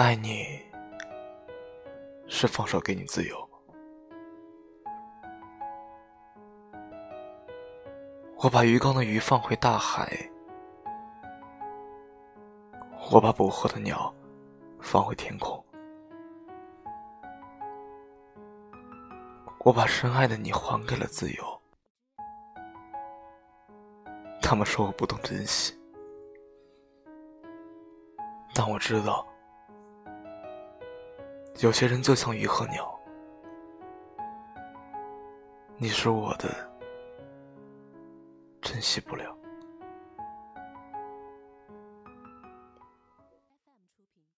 爱你是放手给你自由。我把鱼缸的鱼放回大海，我把捕获的鸟放回天空，我把深爱的你还给了自由。他们说我不懂珍惜，但我知道，有些人就像鱼和鸟，你是我的。珍惜不了。